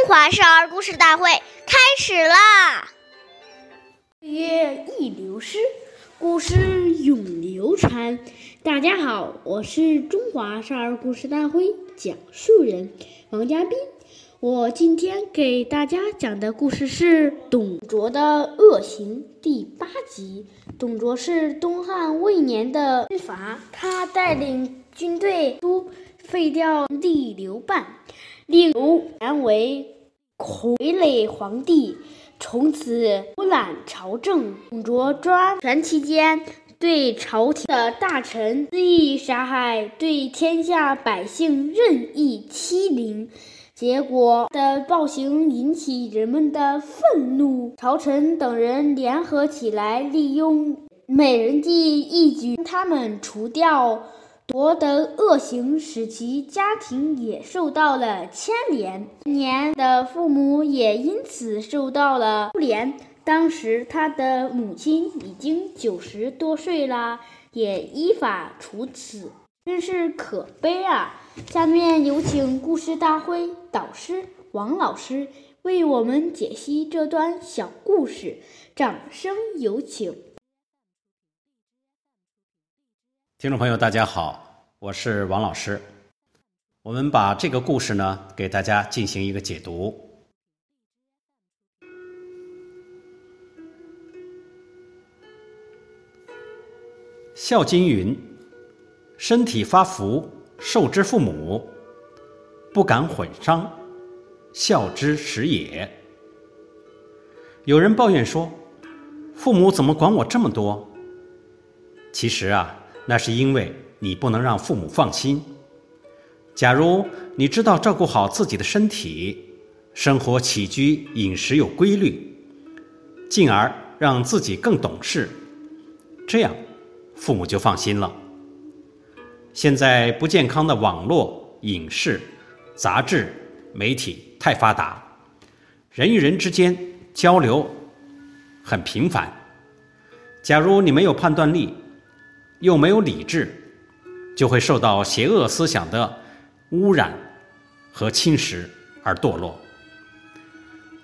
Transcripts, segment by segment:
中华少儿故事大会开始啦！岁月易流失，故事永流传。大家好，我是中华少儿故事大会讲述人王佳斌。我今天给大家讲的故事是董卓的恶行第八集。董卓是东汉魏年的军阀，他带领军队都废掉帝刘半，令刘禅为傀儡皇帝，从此独揽朝政。董卓专权期间，对朝廷的大臣肆意杀害，对天下百姓任意欺凌。结果的暴行引起人们的愤怒，朝臣等人联合起来，利用美人计一举将他们除掉。夺的恶行使其家庭也受到了牵连，年的父母也因此受到了牵连。当时他的母亲已经九十多岁了，也依法处死。真是可悲啊！下面有请故事大会导师王老师为我们解析这段小故事，掌声有请。听众朋友，大家好，我是王老师。我们把这个故事呢，给大家进行一个解读。《孝经》云。身体发福，受之父母，不敢毁伤，孝之始也。有人抱怨说：“父母怎么管我这么多？”其实啊，那是因为你不能让父母放心。假如你知道照顾好自己的身体，生活起居饮食有规律，进而让自己更懂事，这样父母就放心了。现在不健康的网络、影视、杂志、媒体太发达，人与人之间交流很频繁。假如你没有判断力，又没有理智，就会受到邪恶思想的污染和侵蚀而堕落。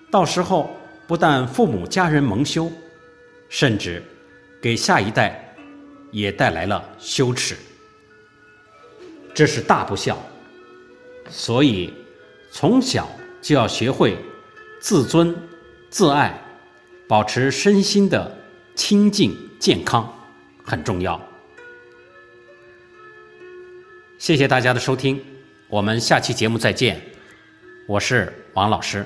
到时候不但父母家人蒙羞，甚至给下一代也带来了羞耻。这是大不孝，所以从小就要学会自尊、自爱，保持身心的清净健康，很重要。谢谢大家的收听，我们下期节目再见，我是王老师。